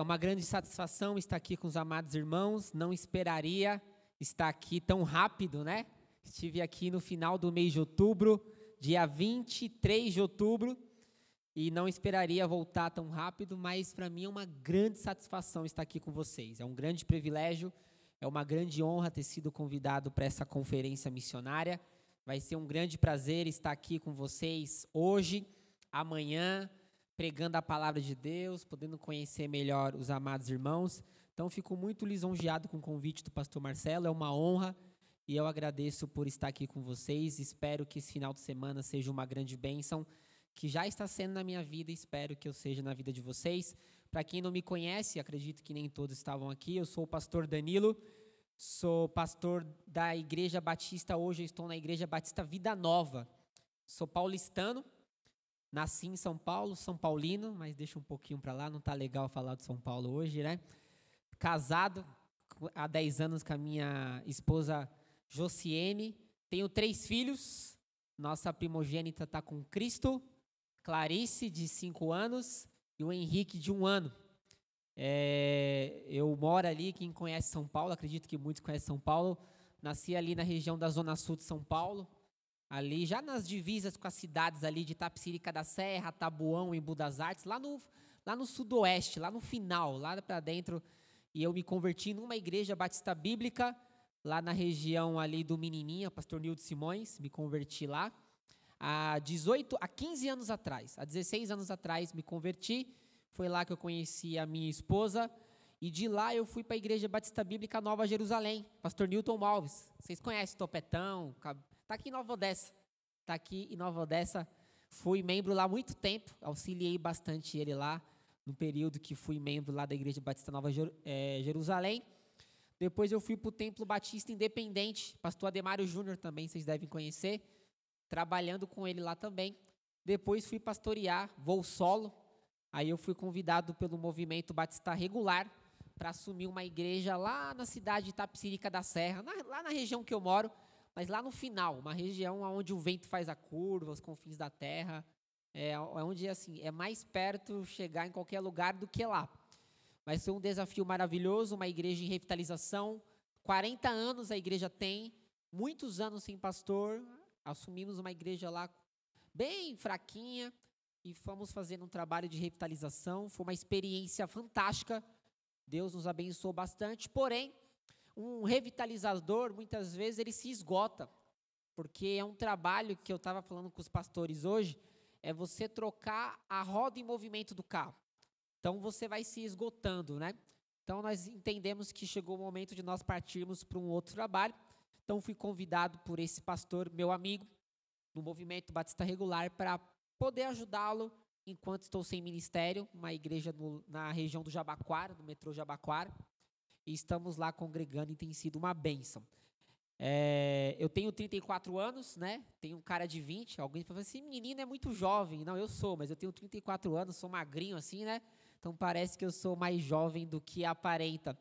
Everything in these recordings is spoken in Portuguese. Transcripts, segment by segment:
é uma grande satisfação estar aqui com os amados irmãos. Não esperaria estar aqui tão rápido, né? Estive aqui no final do mês de outubro, dia 23 de outubro, e não esperaria voltar tão rápido, mas para mim é uma grande satisfação estar aqui com vocês. É um grande privilégio, é uma grande honra ter sido convidado para essa conferência missionária. Vai ser um grande prazer estar aqui com vocês hoje, amanhã, pregando a palavra de Deus, podendo conhecer melhor os amados irmãos. Então, fico muito lisonjeado com o convite do pastor Marcelo, é uma honra e eu agradeço por estar aqui com vocês. Espero que esse final de semana seja uma grande bênção, que já está sendo na minha vida, espero que eu seja na vida de vocês. Para quem não me conhece, acredito que nem todos estavam aqui, eu sou o pastor Danilo, sou pastor da Igreja Batista, hoje eu estou na Igreja Batista Vida Nova. Sou paulistano, Nasci em São Paulo, São Paulino, mas deixa um pouquinho para lá, não tá legal falar de São Paulo hoje, né? Casado há 10 anos com a minha esposa Josiene. Tenho três filhos. Nossa primogênita está com Cristo, Clarice, de 5 anos, e o Henrique, de um ano. É, eu moro ali, quem conhece São Paulo, acredito que muitos conhecem São Paulo. Nasci ali na região da Zona Sul de São Paulo, ali já nas divisas com as cidades ali de Tapsirica da Serra, Tabuão e Budas Artes, lá no, lá no sudoeste, lá no final, lá para dentro. E eu me converti numa igreja batista bíblica, lá na região ali do Menininha, pastor Nildo Simões, me converti lá. Há 18, há 15 anos atrás, há 16 anos atrás me converti, foi lá que eu conheci a minha esposa, e de lá eu fui para a Igreja Batista Bíblica Nova Jerusalém, pastor Newton Alves. Vocês conhecem Topetão, Está aqui em Nova Odessa. Está aqui em Nova Odessa. Fui membro lá há muito tempo, auxiliei bastante ele lá, no período que fui membro lá da Igreja Batista Nova é, Jerusalém. Depois eu fui para o Templo Batista Independente, pastor Ademário Júnior também, vocês devem conhecer, trabalhando com ele lá também. Depois fui pastorear, voo solo. Aí eu fui convidado pelo movimento Batista Regular para assumir uma igreja lá na cidade de Itapsirica da Serra, na, lá na região que eu moro, mas lá no final, uma região onde o vento faz a curva, os confins da terra, é, é onde assim é mais perto chegar em qualquer lugar do que lá. Mas foi um desafio maravilhoso, uma igreja em revitalização. 40 anos a igreja tem, muitos anos sem pastor. Assumimos uma igreja lá bem fraquinha e fomos fazendo um trabalho de revitalização. Foi uma experiência fantástica. Deus nos abençoou bastante. Porém, um revitalizador, muitas vezes, ele se esgota, porque é um trabalho que eu estava falando com os pastores hoje, é você trocar a roda em movimento do carro. Então, você vai se esgotando, né? Então, nós entendemos que chegou o momento de nós partirmos para um outro trabalho. Então, fui convidado por esse pastor, meu amigo, no movimento Batista Regular, para poder ajudá-lo enquanto estou sem ministério, uma igreja no, na região do Jabaquara, no metrô Jabaquara e estamos lá congregando e tem sido uma bênção. É, eu tenho 34 anos, né? Tenho um cara de 20. Alguém fala assim, menino é muito jovem. Não, eu sou, mas eu tenho 34 anos, sou magrinho assim, né? Então parece que eu sou mais jovem do que aparenta.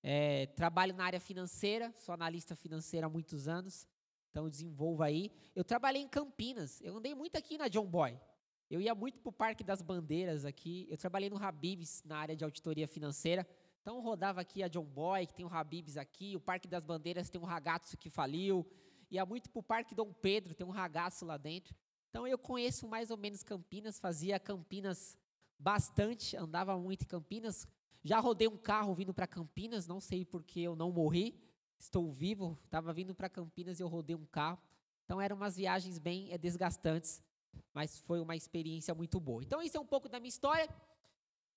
É, trabalho na área financeira, sou analista financeiro há muitos anos. Então desenvolvo aí. Eu trabalhei em Campinas. Eu andei muito aqui na John Boy. Eu ia muito para o Parque das Bandeiras aqui. Eu trabalhei no Habibs na área de auditoria financeira. Então rodava aqui a John Boy, que tem o Habibs aqui, o Parque das Bandeiras tem um ragazzo que faliu, ia muito para o Parque Dom Pedro, tem um ragazzo lá dentro. Então eu conheço mais ou menos Campinas, fazia Campinas bastante, andava muito em Campinas. Já rodei um carro vindo para Campinas, não sei porque eu não morri, estou vivo. Estava vindo para Campinas e eu rodei um carro. Então eram umas viagens bem é, desgastantes, mas foi uma experiência muito boa. Então isso é um pouco da minha história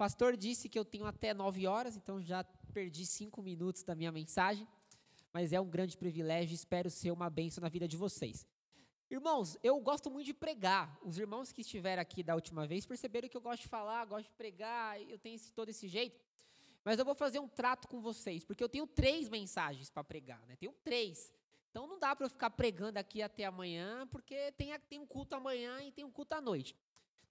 pastor disse que eu tenho até nove horas, então já perdi cinco minutos da minha mensagem, mas é um grande privilégio, espero ser uma bênção na vida de vocês. Irmãos, eu gosto muito de pregar. Os irmãos que estiveram aqui da última vez perceberam que eu gosto de falar, gosto de pregar, eu tenho esse, todo esse jeito. Mas eu vou fazer um trato com vocês, porque eu tenho três mensagens para pregar, né? Tenho três. Então não dá para eu ficar pregando aqui até amanhã, porque tem, tem um culto amanhã e tem um culto à noite.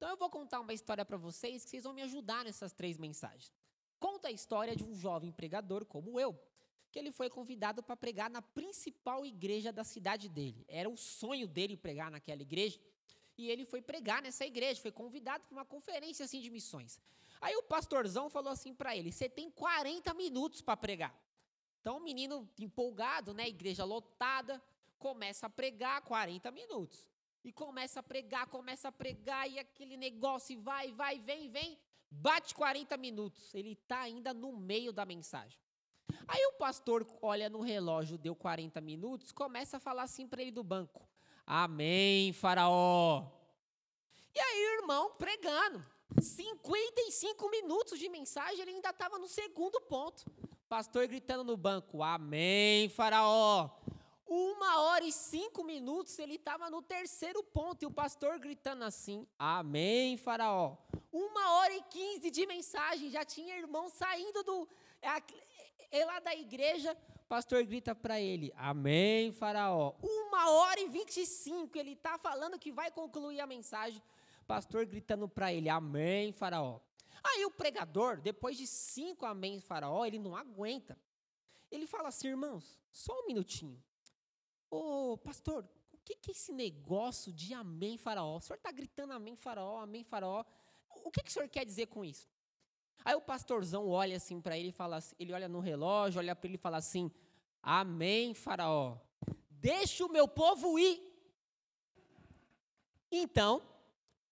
Então eu vou contar uma história para vocês que vocês vão me ajudar nessas três mensagens. Conta a história de um jovem pregador como eu, que ele foi convidado para pregar na principal igreja da cidade dele. Era o sonho dele pregar naquela igreja. e ele foi pregar nessa igreja, foi convidado para uma conferência assim de missões. Aí o pastorzão falou assim para ele: "Você tem 40 minutos para pregar". Então o menino empolgado, né, igreja lotada, começa a pregar 40 minutos. E começa a pregar, começa a pregar, e aquele negócio vai, vai, vem, vem, bate 40 minutos. Ele está ainda no meio da mensagem. Aí o pastor olha no relógio, deu 40 minutos, começa a falar assim para ele do banco: Amém, Faraó. E aí o irmão pregando. 55 minutos de mensagem, ele ainda estava no segundo ponto. Pastor gritando no banco: Amém, Faraó. Uma hora e cinco minutos ele estava no terceiro ponto e o pastor gritando assim: Amém, Faraó. Uma hora e quinze de mensagem, já tinha irmão saindo do. É, é lá da igreja, o pastor grita para ele: Amém, Faraó. Uma hora e vinte e cinco, ele está falando que vai concluir a mensagem. Pastor gritando para ele: Amém, Faraó. Aí o pregador, depois de cinco Amém, Faraó, ele não aguenta. Ele fala assim, irmãos, só um minutinho. Ô, pastor, o que, que é esse negócio de amém faraó? O senhor está gritando amém faraó, amém faraó. O que, que o senhor quer dizer com isso? Aí o pastorzão olha assim para ele e fala assim, ele olha no relógio, olha para ele e fala assim, amém faraó, deixa o meu povo ir. Então,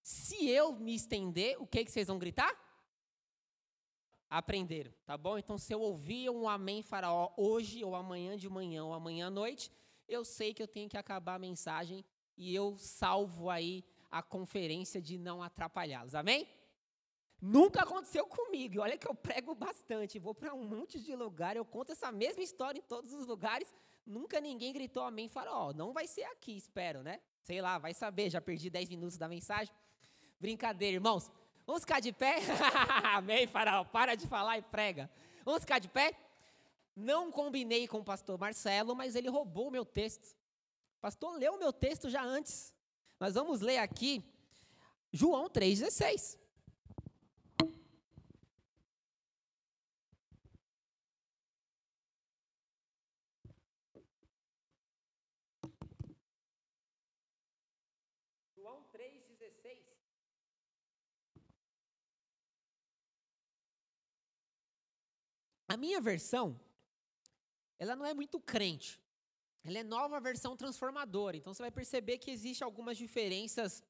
se eu me estender, o que, que vocês vão gritar? Aprenderam, tá bom? Então, se eu ouvir um amém faraó hoje, ou amanhã de manhã, ou amanhã à noite, eu sei que eu tenho que acabar a mensagem e eu salvo aí a conferência de não atrapalhá-los. Amém? Nunca aconteceu comigo. E olha que eu prego bastante. Vou para um monte de lugar, eu conto essa mesma história em todos os lugares. Nunca ninguém gritou amém farol. Não vai ser aqui, espero, né? Sei lá, vai saber. Já perdi 10 minutos da mensagem. Brincadeira, irmãos. Vamos ficar de pé? amém, farol. Para de falar e prega. Vamos ficar de pé? Não combinei com o pastor Marcelo, mas ele roubou o meu texto. O pastor leu o meu texto já antes. Nós vamos ler aqui João 3,16. João 3,16. A minha versão ela não é muito crente. Ela é nova versão transformadora. Então você vai perceber que existe algumas diferenças.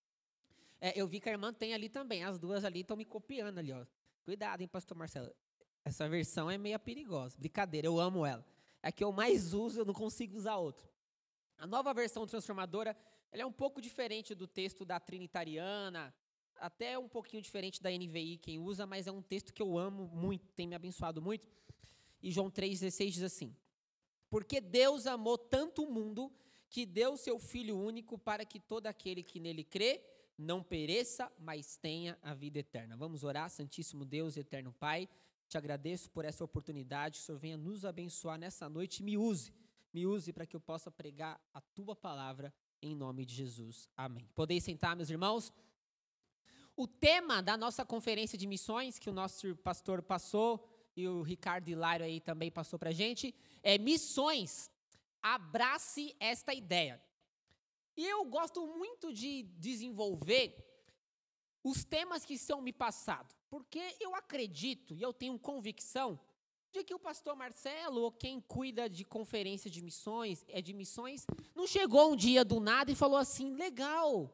É, eu vi que a irmã tem ali também. As duas ali estão me copiando ali, ó. Cuidado, hein, pastor Marcelo. Essa versão é meio perigosa. Brincadeira, eu amo ela. É a que eu mais uso, eu não consigo usar outra. A nova versão transformadora, ela é um pouco diferente do texto da Trinitariana, até um pouquinho diferente da NVI, quem usa, mas é um texto que eu amo muito, tem me abençoado muito. E João 3,16 diz assim: porque Deus amou tanto o mundo que deu seu Filho único para que todo aquele que nele crê não pereça, mas tenha a vida eterna. Vamos orar, Santíssimo Deus, Eterno Pai. Te agradeço por essa oportunidade. Que o Senhor venha nos abençoar nessa noite. Me use, me use para que eu possa pregar a tua palavra em nome de Jesus. Amém. Podeis sentar, meus irmãos. O tema da nossa conferência de missões que o nosso pastor passou e o Ricardo Hilário aí também passou para a gente, é missões. Abrace esta ideia. E eu gosto muito de desenvolver os temas que são me passados, porque eu acredito e eu tenho convicção de que o pastor Marcelo, ou quem cuida de conferência de missões, é de missões, não chegou um dia do nada e falou assim: legal,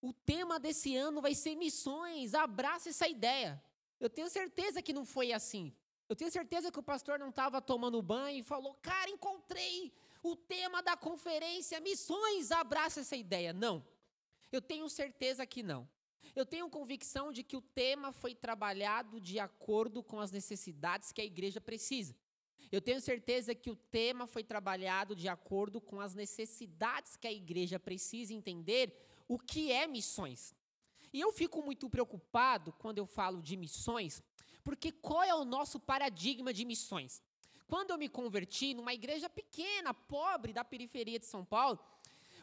o tema desse ano vai ser missões, abraça essa ideia. Eu tenho certeza que não foi assim. Eu tenho certeza que o pastor não estava tomando banho e falou: Cara, encontrei o tema da conferência, missões, abraça essa ideia. Não. Eu tenho certeza que não. Eu tenho convicção de que o tema foi trabalhado de acordo com as necessidades que a igreja precisa. Eu tenho certeza que o tema foi trabalhado de acordo com as necessidades que a igreja precisa entender o que é missões. E eu fico muito preocupado quando eu falo de missões, porque qual é o nosso paradigma de missões? Quando eu me converti numa igreja pequena, pobre, da periferia de São Paulo,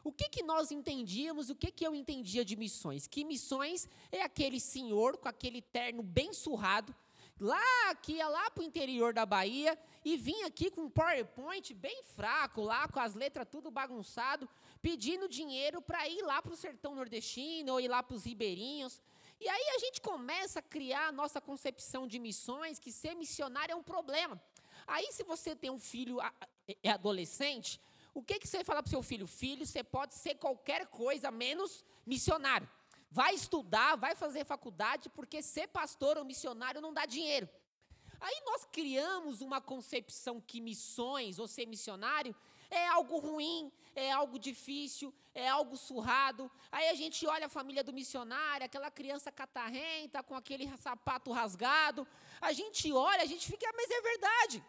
o que, que nós entendíamos, o que, que eu entendia de missões? Que missões é aquele senhor com aquele terno bem surrado, lá que ia lá para o interior da Bahia e vinha aqui com um PowerPoint bem fraco, lá com as letras tudo bagunçado, pedindo dinheiro para ir lá para o sertão nordestino ou ir lá para os ribeirinhos. E aí a gente começa a criar a nossa concepção de missões, que ser missionário é um problema. Aí, se você tem um filho é adolescente, o que, que você fala para o seu filho? Filho, você pode ser qualquer coisa menos missionário. Vai estudar, vai fazer faculdade, porque ser pastor ou missionário não dá dinheiro. Aí nós criamos uma concepção que missões ou ser missionário é algo ruim, é algo difícil, é algo surrado. Aí a gente olha a família do missionário, aquela criança catarrenta com aquele sapato rasgado. A gente olha, a gente fica, mas é verdade.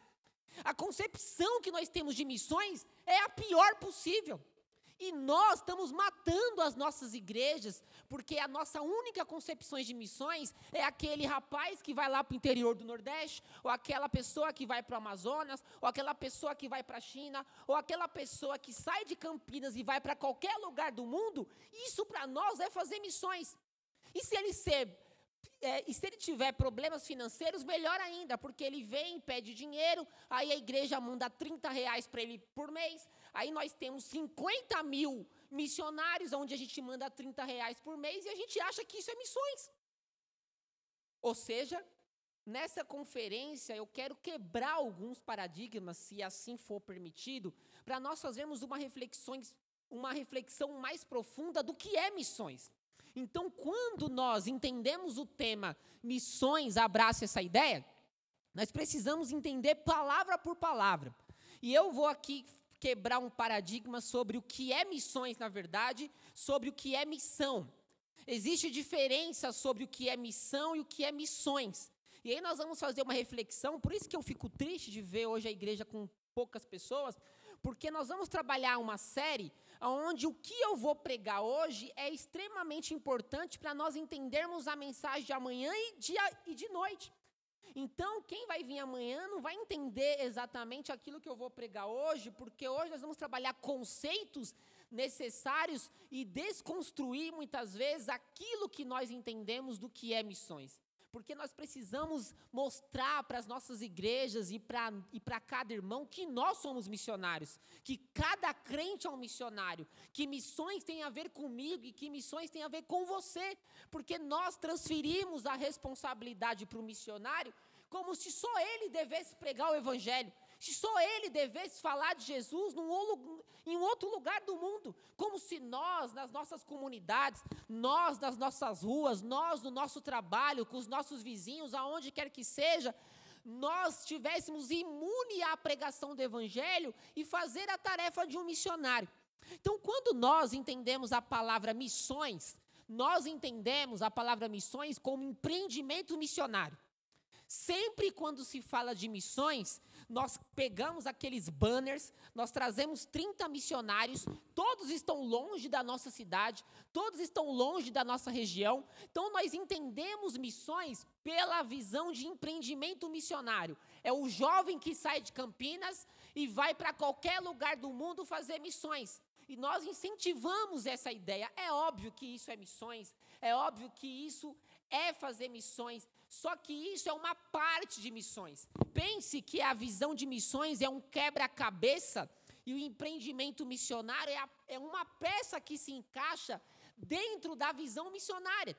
A concepção que nós temos de missões é a pior possível. E nós estamos matando as nossas igrejas, porque a nossa única concepção de missões é aquele rapaz que vai lá para o interior do Nordeste, ou aquela pessoa que vai para o Amazonas, ou aquela pessoa que vai para a China, ou aquela pessoa que sai de Campinas e vai para qualquer lugar do mundo. Isso para nós é fazer missões. E se ele ser é, e se ele tiver problemas financeiros, melhor ainda, porque ele vem, pede dinheiro, aí a igreja manda 30 reais para ele por mês, aí nós temos 50 mil missionários, onde a gente manda 30 reais por mês, e a gente acha que isso é missões. Ou seja, nessa conferência eu quero quebrar alguns paradigmas, se assim for permitido, para nós fazermos uma reflexão, uma reflexão mais profunda do que é missões. Então, quando nós entendemos o tema missões, abraça essa ideia, nós precisamos entender palavra por palavra. E eu vou aqui quebrar um paradigma sobre o que é missões, na verdade, sobre o que é missão. Existe diferença sobre o que é missão e o que é missões. E aí nós vamos fazer uma reflexão, por isso que eu fico triste de ver hoje a igreja com poucas pessoas, porque nós vamos trabalhar uma série onde o que eu vou pregar hoje é extremamente importante para nós entendermos a mensagem de amanhã e de, e de noite. Então, quem vai vir amanhã não vai entender exatamente aquilo que eu vou pregar hoje, porque hoje nós vamos trabalhar conceitos necessários e desconstruir muitas vezes aquilo que nós entendemos do que é missões porque nós precisamos mostrar para as nossas igrejas e para e cada irmão que nós somos missionários, que cada crente é um missionário, que missões têm a ver comigo e que missões têm a ver com você, porque nós transferimos a responsabilidade para o missionário como se só ele devesse pregar o evangelho. Se só ele devesse falar de Jesus num, em um outro lugar do mundo, como se nós, nas nossas comunidades, nós nas nossas ruas, nós no nosso trabalho, com os nossos vizinhos, aonde quer que seja, nós estivéssemos imune à pregação do Evangelho e fazer a tarefa de um missionário. Então, quando nós entendemos a palavra missões, nós entendemos a palavra missões como empreendimento missionário. Sempre quando se fala de missões, nós pegamos aqueles banners, nós trazemos 30 missionários, todos estão longe da nossa cidade, todos estão longe da nossa região. Então nós entendemos missões pela visão de empreendimento missionário. É o jovem que sai de Campinas e vai para qualquer lugar do mundo fazer missões. E nós incentivamos essa ideia. É óbvio que isso é missões, é óbvio que isso é fazer missões, só que isso é uma parte de missões. Pense que a visão de missões é um quebra-cabeça e o empreendimento missionário é, a, é uma peça que se encaixa dentro da visão missionária.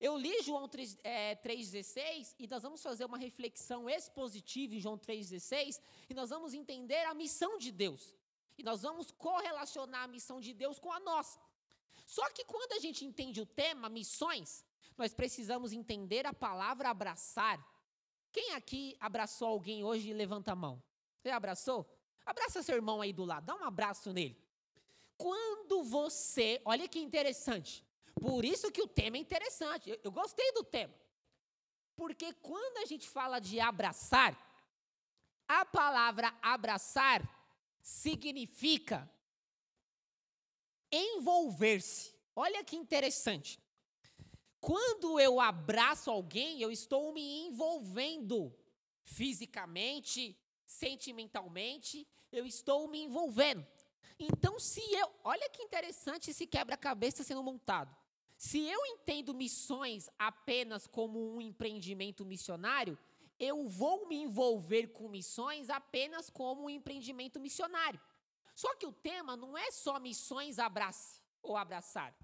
Eu li João 3,16 é, e nós vamos fazer uma reflexão expositiva em João 3,16 e nós vamos entender a missão de Deus. E nós vamos correlacionar a missão de Deus com a nossa. Só que quando a gente entende o tema missões, nós precisamos entender a palavra abraçar. Quem aqui abraçou alguém hoje e levanta a mão? Você abraçou? Abraça seu irmão aí do lado, dá um abraço nele. Quando você, olha que interessante, por isso que o tema é interessante, eu, eu gostei do tema. Porque quando a gente fala de abraçar, a palavra abraçar significa envolver-se. Olha que interessante. Quando eu abraço alguém, eu estou me envolvendo fisicamente, sentimentalmente, eu estou me envolvendo. Então, se eu. Olha que interessante esse quebra-cabeça sendo montado. Se eu entendo missões apenas como um empreendimento missionário, eu vou me envolver com missões apenas como um empreendimento missionário. Só que o tema não é só missões abrace ou abraçar.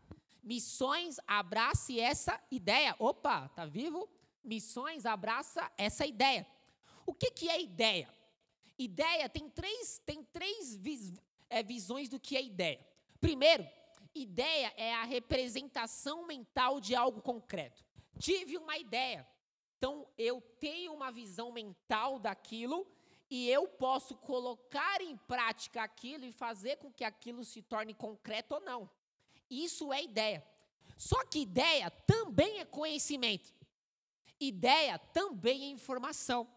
Missões abrace essa ideia. Opa, tá vivo? Missões abraça essa ideia. O que, que é ideia? Ideia tem três, tem três vis, é, visões do que é ideia. Primeiro, ideia é a representação mental de algo concreto. Tive uma ideia. Então, eu tenho uma visão mental daquilo e eu posso colocar em prática aquilo e fazer com que aquilo se torne concreto ou não. Isso é ideia. Só que ideia também é conhecimento. Ideia também é informação.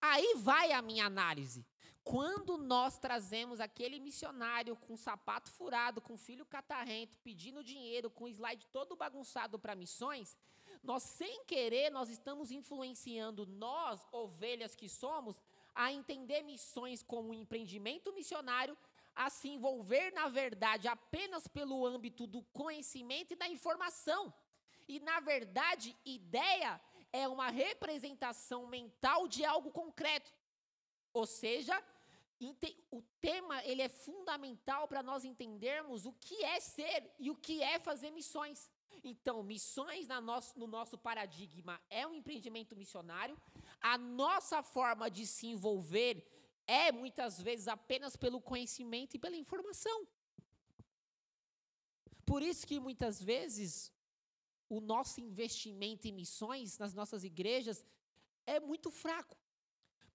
Aí vai a minha análise. Quando nós trazemos aquele missionário com sapato furado, com filho catarrento, pedindo dinheiro, com slide todo bagunçado para missões, nós sem querer nós estamos influenciando nós, ovelhas que somos, a entender missões como um empreendimento missionário, a se envolver na verdade apenas pelo âmbito do conhecimento e da informação. E na verdade, ideia é uma representação mental de algo concreto. Ou seja, o tema ele é fundamental para nós entendermos o que é ser e o que é fazer missões. Então, missões nosso, no nosso paradigma é um empreendimento missionário. A nossa forma de se envolver é muitas vezes apenas pelo conhecimento e pela informação. Por isso que muitas vezes o nosso investimento em missões nas nossas igrejas é muito fraco.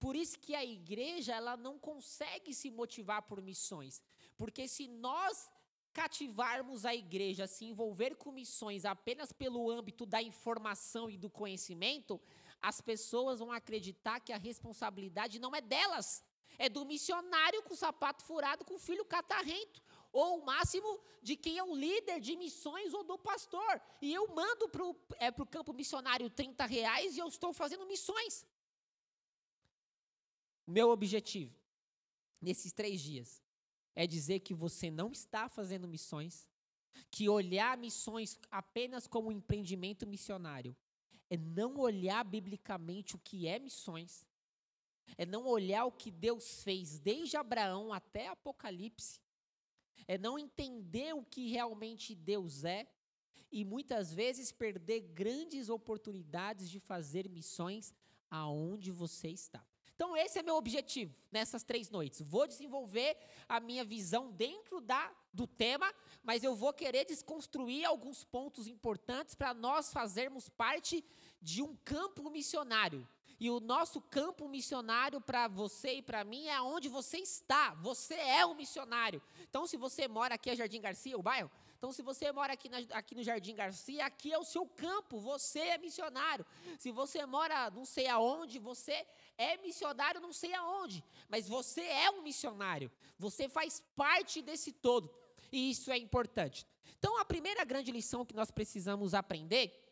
Por isso que a igreja ela não consegue se motivar por missões, porque se nós cativarmos a igreja se envolver com missões apenas pelo âmbito da informação e do conhecimento, as pessoas vão acreditar que a responsabilidade não é delas, é do missionário com sapato furado, com filho catarrento, ou o máximo de quem é o líder de missões ou do pastor. E eu mando para o é, campo missionário 30 reais e eu estou fazendo missões. Meu objetivo, nesses três dias, é dizer que você não está fazendo missões, que olhar missões apenas como um empreendimento missionário é não olhar biblicamente o que é missões, é não olhar o que Deus fez desde Abraão até Apocalipse, é não entender o que realmente Deus é e muitas vezes perder grandes oportunidades de fazer missões aonde você está. Então, esse é meu objetivo nessas três noites. Vou desenvolver a minha visão dentro da, do tema, mas eu vou querer desconstruir alguns pontos importantes para nós fazermos parte de um campo missionário. E o nosso campo missionário para você e para mim é onde você está. Você é um missionário. Então, se você mora aqui, é Jardim Garcia, o bairro, então, se você mora aqui, na, aqui no Jardim Garcia, aqui é o seu campo, você é missionário. Se você mora não sei aonde, você é missionário não sei aonde, mas você é um missionário. Você faz parte desse todo. E isso é importante. Então, a primeira grande lição que nós precisamos aprender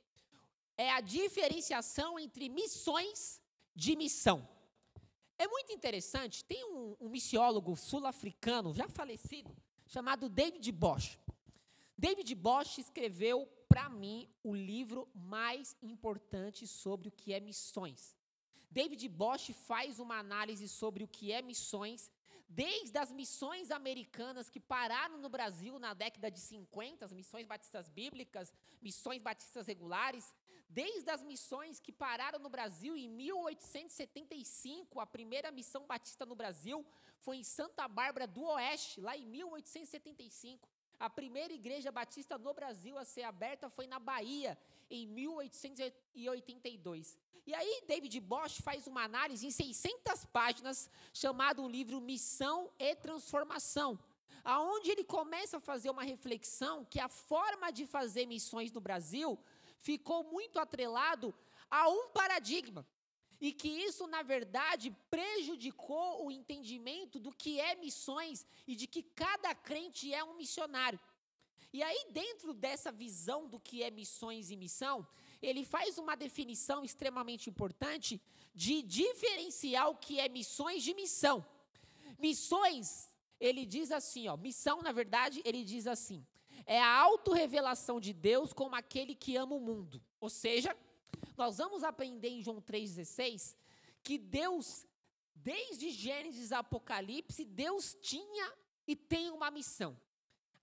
é a diferenciação entre missões de missão. É muito interessante, tem um, um missiólogo sul-africano, já falecido, chamado David Bosch. David Bosch escreveu, para mim, o livro mais importante sobre o que é missões. David Bosch faz uma análise sobre o que é missões, desde as missões americanas que pararam no Brasil na década de 50, as missões batistas bíblicas, missões batistas regulares, desde as missões que pararam no Brasil em 1875, a primeira missão batista no Brasil foi em Santa Bárbara do Oeste, lá em 1875. A primeira igreja batista no Brasil a ser aberta foi na Bahia, em 1882. E aí, David Bosch faz uma análise em 600 páginas, chamado o livro Missão e Transformação, aonde ele começa a fazer uma reflexão que a forma de fazer missões no Brasil ficou muito atrelado a um paradigma. E que isso, na verdade, prejudicou o entendimento do que é missões e de que cada crente é um missionário. E aí, dentro dessa visão do que é missões e missão, ele faz uma definição extremamente importante de diferenciar o que é missões de missão. Missões, ele diz assim, ó, missão, na verdade, ele diz assim, é a autorrevelação de Deus como aquele que ama o mundo. Ou seja, nós vamos aprender em João 3,16 que Deus, desde Gênesis a Apocalipse, Deus tinha e tem uma missão.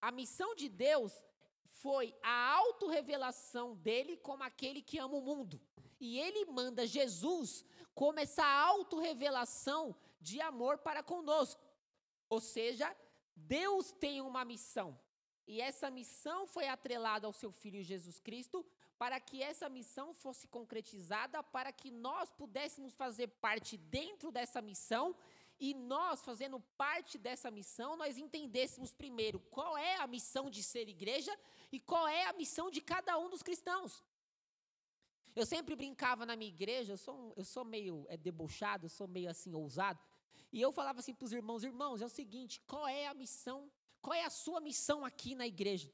A missão de Deus foi a autorrevelação dele como aquele que ama o mundo. E ele manda Jesus como essa autorrevelação de amor para conosco. Ou seja, Deus tem uma missão. E essa missão foi atrelada ao seu filho Jesus Cristo, para que essa missão fosse concretizada, para que nós pudéssemos fazer parte dentro dessa missão e nós, fazendo parte dessa missão, nós entendêssemos primeiro qual é a missão de ser igreja e qual é a missão de cada um dos cristãos. Eu sempre brincava na minha igreja, eu sou, eu sou meio é, debochado, eu sou meio assim ousado, e eu falava assim para os irmãos: irmãos, é o seguinte, qual é a missão, qual é a sua missão aqui na igreja?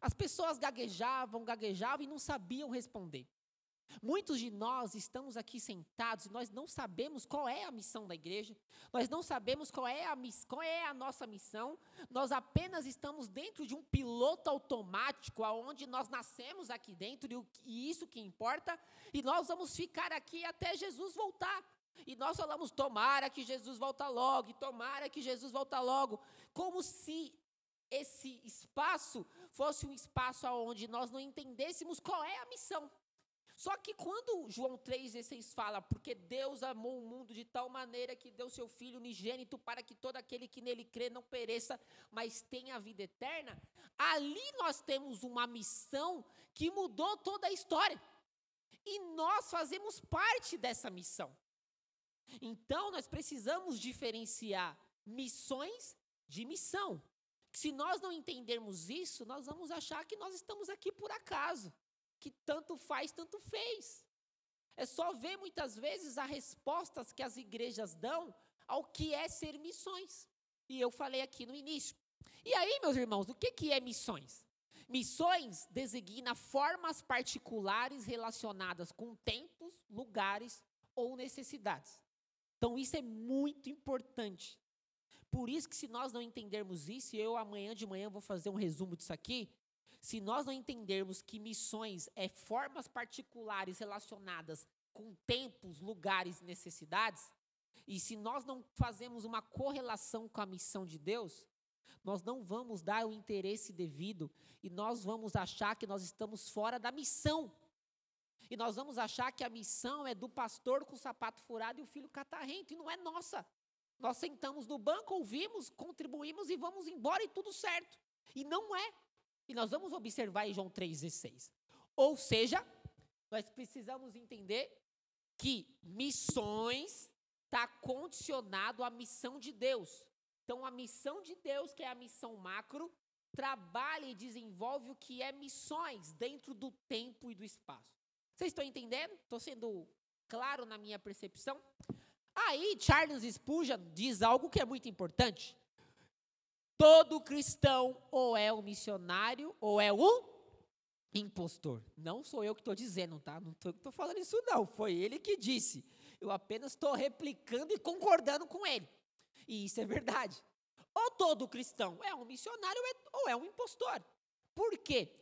As pessoas gaguejavam, gaguejavam e não sabiam responder. Muitos de nós estamos aqui sentados e nós não sabemos qual é a missão da igreja, nós não sabemos qual é a, qual é a nossa missão, nós apenas estamos dentro de um piloto automático, aonde nós nascemos aqui dentro e, isso que importa, e nós vamos ficar aqui até Jesus voltar. E nós falamos, tomara que Jesus volta logo, tomara que Jesus volta logo, como se esse espaço fosse um espaço onde nós não entendêssemos qual é a missão. Só que quando João 3,16 fala, porque Deus amou o mundo de tal maneira que deu seu Filho unigênito para que todo aquele que nele crê não pereça, mas tenha a vida eterna, ali nós temos uma missão que mudou toda a história. E nós fazemos parte dessa missão. Então nós precisamos diferenciar missões de missão. Se nós não entendermos isso, nós vamos achar que nós estamos aqui por acaso que tanto faz, tanto fez. É só ver muitas vezes as respostas que as igrejas dão ao que é ser missões. E eu falei aqui no início. E aí, meus irmãos, o que, que é missões? Missões designa formas particulares relacionadas com tempos, lugares ou necessidades. Então, isso é muito importante. Por isso que se nós não entendermos isso, e eu amanhã de manhã vou fazer um resumo disso aqui, se nós não entendermos que missões é formas particulares relacionadas com tempos, lugares e necessidades, e se nós não fazemos uma correlação com a missão de Deus, nós não vamos dar o interesse devido e nós vamos achar que nós estamos fora da missão. E nós vamos achar que a missão é do pastor com o sapato furado e o filho catarrento, e não é nossa. Nós sentamos no banco, ouvimos, contribuímos e vamos embora e tudo certo. E não é. E nós vamos observar em João 3,16. Ou seja, nós precisamos entender que missões está condicionado à missão de Deus. Então, a missão de Deus, que é a missão macro, trabalha e desenvolve o que é missões dentro do tempo e do espaço. Vocês estão entendendo? Estou sendo claro na minha percepção? Aí, Charles Spurgeon diz algo que é muito importante. Todo cristão ou é um missionário ou é um impostor. Não sou eu que estou dizendo, tá? Não estou falando isso, não. Foi ele que disse. Eu apenas estou replicando e concordando com ele. E isso é verdade. Ou todo cristão é um missionário ou é um impostor. Por quê?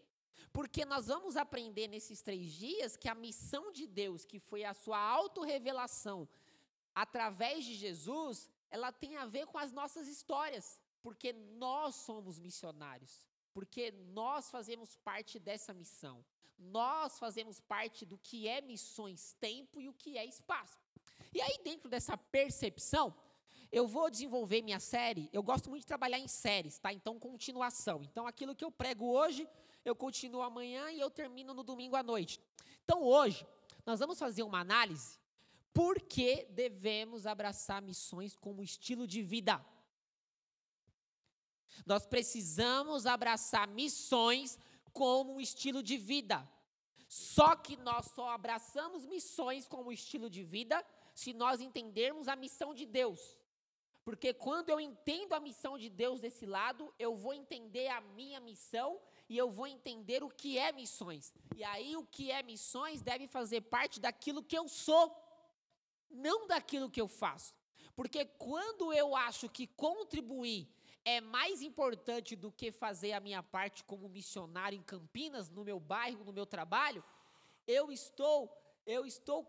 Porque nós vamos aprender nesses três dias que a missão de Deus, que foi a sua autorrevelação através de Jesus, ela tem a ver com as nossas histórias porque nós somos missionários, porque nós fazemos parte dessa missão. Nós fazemos parte do que é missões, tempo e o que é espaço. E aí, dentro dessa percepção, eu vou desenvolver minha série. Eu gosto muito de trabalhar em séries, tá? Então, continuação. Então, aquilo que eu prego hoje, eu continuo amanhã e eu termino no domingo à noite. Então, hoje, nós vamos fazer uma análise por que devemos abraçar missões como estilo de vida. Nós precisamos abraçar missões como um estilo de vida. Só que nós só abraçamos missões como estilo de vida se nós entendermos a missão de Deus. Porque quando eu entendo a missão de Deus desse lado, eu vou entender a minha missão e eu vou entender o que é missões. E aí o que é missões deve fazer parte daquilo que eu sou, não daquilo que eu faço. Porque quando eu acho que contribuir é mais importante do que fazer a minha parte como missionário em Campinas, no meu bairro, no meu trabalho, eu estou, eu estou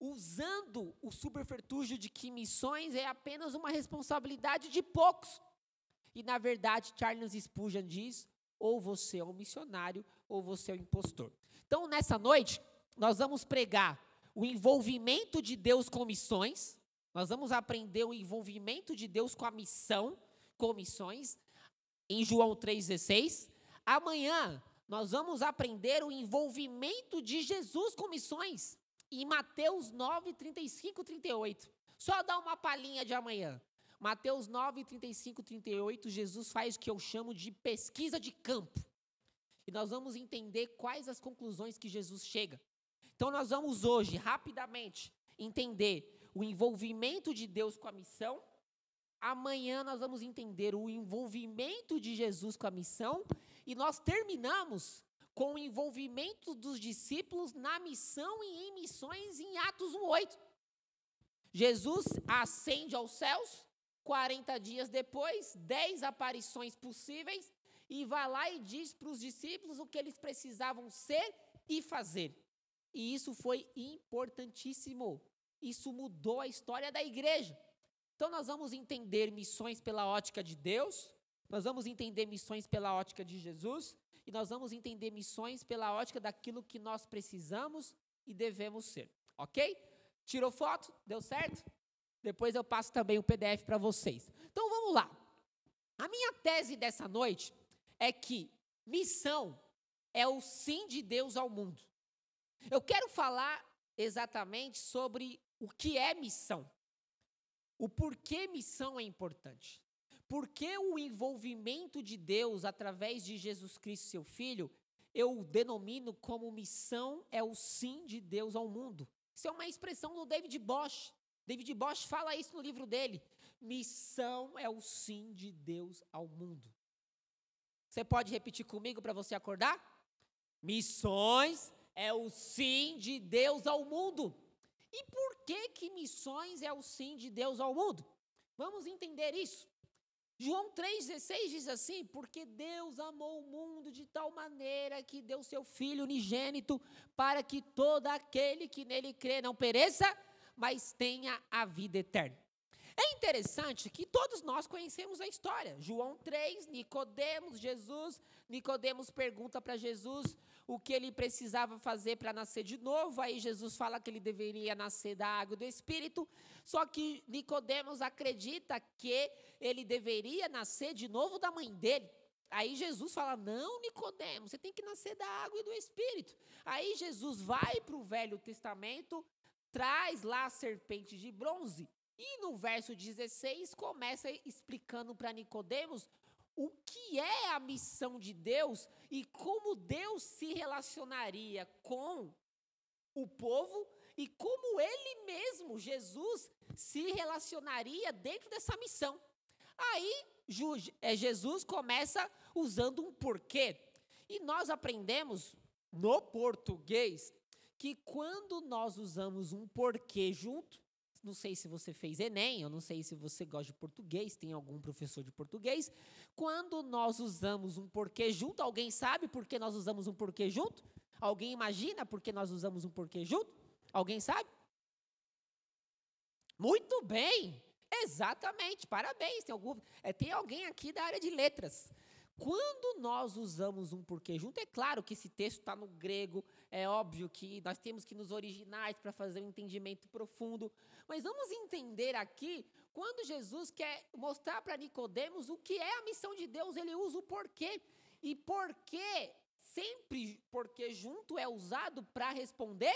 usando o superfertúgio de que missões é apenas uma responsabilidade de poucos. E na verdade, Charles Spurgeon diz: ou você é um missionário ou você é um impostor. Então, nessa noite, nós vamos pregar o envolvimento de Deus com missões. Nós vamos aprender o envolvimento de Deus com a missão, com missões, em João 3,16. Amanhã, nós vamos aprender o envolvimento de Jesus com missões, em Mateus 9, 35, 38. Só dar uma palhinha de amanhã. Mateus 9, 35, 38, Jesus faz o que eu chamo de pesquisa de campo. E nós vamos entender quais as conclusões que Jesus chega. Então, nós vamos hoje, rapidamente, entender o envolvimento de Deus com a missão. Amanhã nós vamos entender o envolvimento de Jesus com a missão. E nós terminamos com o envolvimento dos discípulos na missão e em missões em Atos 1,8. Jesus ascende aos céus, 40 dias depois, 10 aparições possíveis, e vai lá e diz para os discípulos o que eles precisavam ser e fazer. E isso foi importantíssimo. Isso mudou a história da igreja. Então, nós vamos entender missões pela ótica de Deus, nós vamos entender missões pela ótica de Jesus, e nós vamos entender missões pela ótica daquilo que nós precisamos e devemos ser. Ok? Tirou foto? Deu certo? Depois eu passo também o PDF para vocês. Então vamos lá. A minha tese dessa noite é que missão é o sim de Deus ao mundo. Eu quero falar exatamente sobre o que é missão. O porquê missão é importante. Porque o envolvimento de Deus através de Jesus Cristo, seu Filho, eu denomino como missão é o sim de Deus ao mundo. Isso é uma expressão do David Bosch. David Bosch fala isso no livro dele. Missão é o sim de Deus ao mundo. Você pode repetir comigo para você acordar? Missões é o sim de Deus ao mundo. E por que que missões é o sim de Deus ao mundo? Vamos entender isso. João 3,16 diz assim: Porque Deus amou o mundo de tal maneira que deu seu Filho unigênito, para que todo aquele que nele crê não pereça, mas tenha a vida eterna. É interessante que todos nós conhecemos a história. João 3, Nicodemos, Jesus, Nicodemos pergunta para Jesus o que ele precisava fazer para nascer de novo. Aí Jesus fala que ele deveria nascer da água do espírito. Só que Nicodemos acredita que ele deveria nascer de novo da mãe dele. Aí Jesus fala: Não, Nicodemos, você tem que nascer da água e do espírito. Aí Jesus vai para o Velho Testamento, traz lá a serpente de bronze. E no verso 16 começa explicando para Nicodemos o que é a missão de Deus e como Deus se relacionaria com o povo e como ele mesmo, Jesus, se relacionaria dentro dessa missão. Aí é, Jesus começa usando um porquê. E nós aprendemos no português que quando nós usamos um porquê junto, não sei se você fez Enem, eu não sei se você gosta de português, tem algum professor de português. Quando nós usamos um porquê junto, alguém sabe por que nós usamos um porquê junto? Alguém imagina por que nós usamos um porquê junto? Alguém sabe? Muito bem! Exatamente, parabéns. Tem, algum, é, tem alguém aqui da área de letras. Quando nós usamos um porquê junto, é claro que esse texto está no grego, é óbvio que nós temos que nos originais para fazer um entendimento profundo, mas vamos entender aqui, quando Jesus quer mostrar para Nicodemos o que é a missão de Deus, ele usa o porquê. E porquê, sempre porquê junto é usado para responder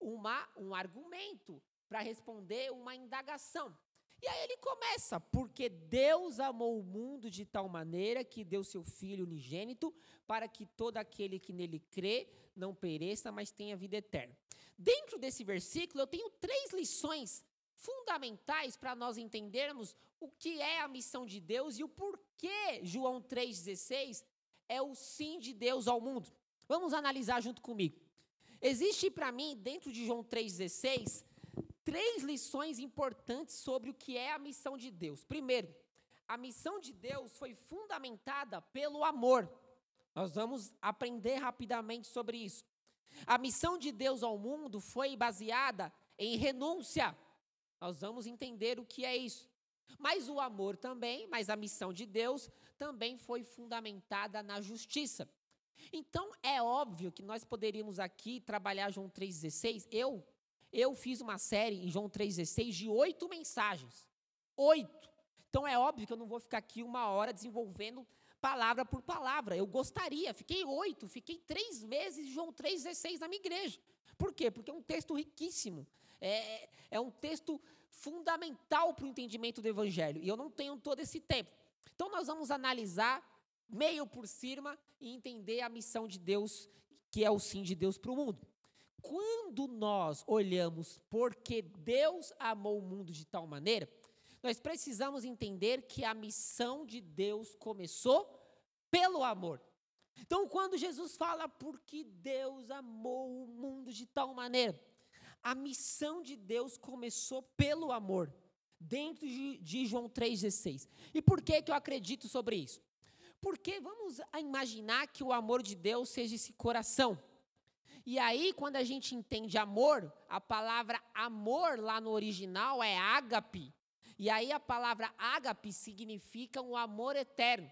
uma, um argumento, para responder uma indagação. E aí ele começa, porque Deus amou o mundo de tal maneira que deu seu Filho unigênito, para que todo aquele que nele crê não pereça, mas tenha vida eterna. Dentro desse versículo, eu tenho três lições fundamentais para nós entendermos o que é a missão de Deus e o porquê João 3,16 é o sim de Deus ao mundo. Vamos analisar junto comigo. Existe para mim, dentro de João 3,16, três lições importantes sobre o que é a missão de Deus. Primeiro, a missão de Deus foi fundamentada pelo amor. Nós vamos aprender rapidamente sobre isso. A missão de Deus ao mundo foi baseada em renúncia. Nós vamos entender o que é isso. Mas o amor também, mas a missão de Deus também foi fundamentada na justiça. Então é óbvio que nós poderíamos aqui trabalhar João 3,16. Eu, eu fiz uma série em João 3,16 de oito mensagens. Oito. Então é óbvio que eu não vou ficar aqui uma hora desenvolvendo palavra por palavra. Eu gostaria, fiquei oito, fiquei três meses em João 3,16 na minha igreja. Por quê? Porque é um texto riquíssimo. É, é um texto fundamental para o entendimento do Evangelho. E eu não tenho todo esse tempo. Então nós vamos analisar meio por cima e entender a missão de Deus, que é o sim de Deus para o mundo. Quando nós olhamos porque Deus amou o mundo de tal maneira, nós precisamos entender que a missão de Deus começou pelo amor. Então, quando Jesus fala porque Deus amou o mundo de tal maneira, a missão de Deus começou pelo amor, dentro de, de João 3,16. E por que, que eu acredito sobre isso? Porque vamos imaginar que o amor de Deus seja esse coração. E aí, quando a gente entende amor, a palavra amor lá no original é ágape. E aí a palavra ágape significa um amor eterno.